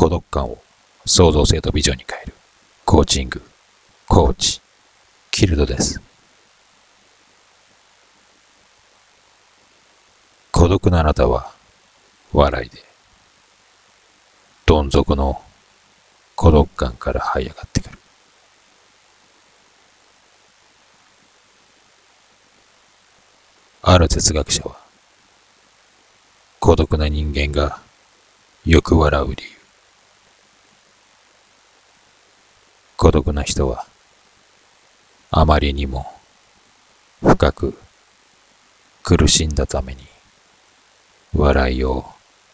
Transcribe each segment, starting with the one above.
孤独感を創造性とビジョンに変えるコーチング、コーチ、キルドです。孤独なあなたは笑いで、どん底の孤独感から這い上がってくる。ある哲学者は、孤独な人間がよく笑う理由。孤独な人は、あまりにも深く苦しんだために、笑いを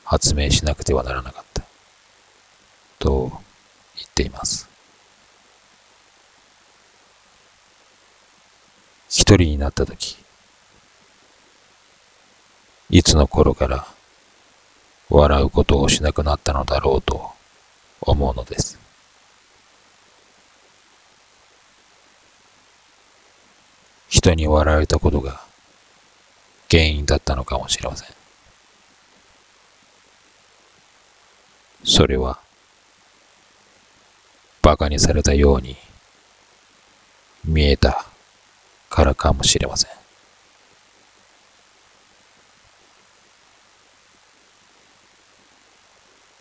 発明しなくてはならなかった。と言っています。一人になったとき、いつの頃から笑うことをしなくなったのだろうと思うのです。人に笑われたことが原因だったのかもしれません。それは馬鹿にされたように見えたからかもしれません。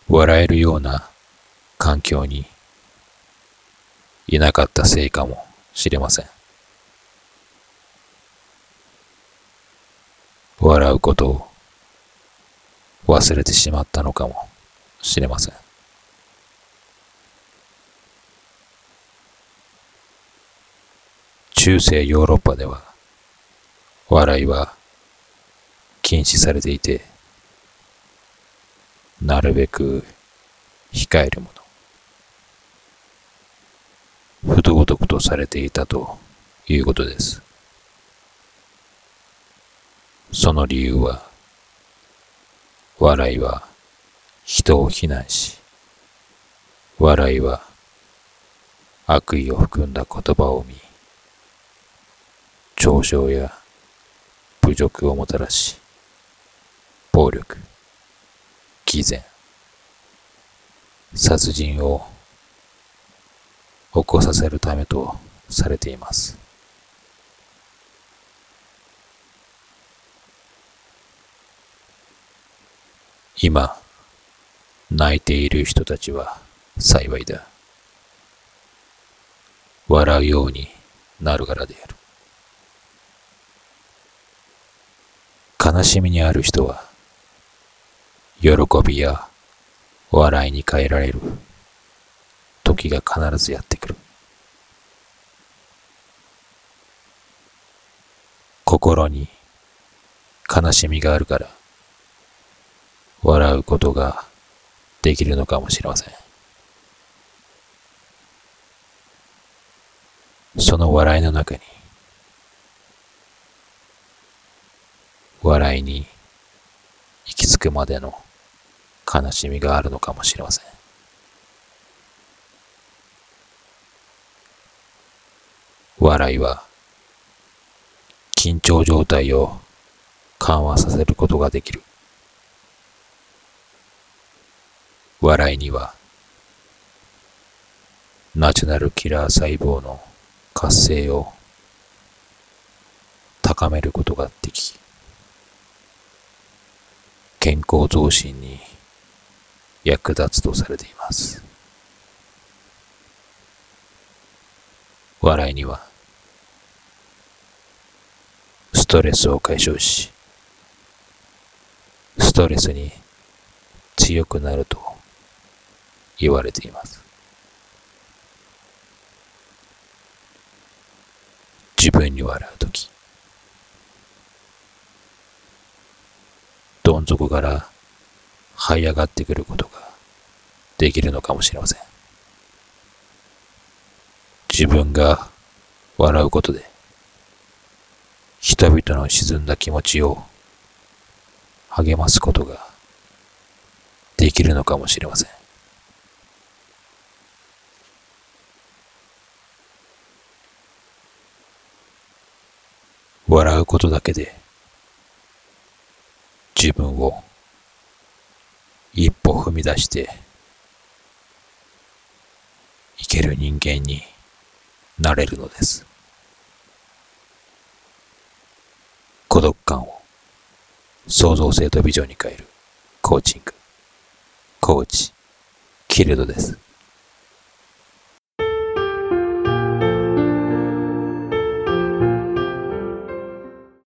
笑えるような環境にいなかったせいかもしれません。笑うことを忘れてしまったのかもしれません。中世ヨーロッパでは笑いは禁止されていてなるべく控えるもの。不道徳とされていたということです。その理由は、笑いは人を非難し、笑いは悪意を含んだ言葉を見、嘲笑や侮辱をもたらし、暴力、偽善、殺人を起こさせるためとされています。今、泣いている人たちは幸いだ。笑うようになるからである。悲しみにある人は喜びや笑いに変えられる時が必ずやってくる。心に悲しみがあるから笑うことができるのかもしれません。その笑いの中に笑いに行き着くまでの悲しみがあるのかもしれません。笑いは緊張状態を緩和させることができる。笑いにはナチュラルキラー細胞の活性を高めることができ、健康増進に役立つとされています。笑いには、ストレスを解消し、ストレスに強くなると言われています。自分に笑うとき、どん底から這い上がってくることができるのかもしれません。自分が笑うことで人々の沈んだ気持ちを励ますことができるのかもしれません。笑うことだけで自分を一歩踏み出していける人間になれるのです。孤独感を創造性とビジョンに変えるコーチング、コーチ、キルドです。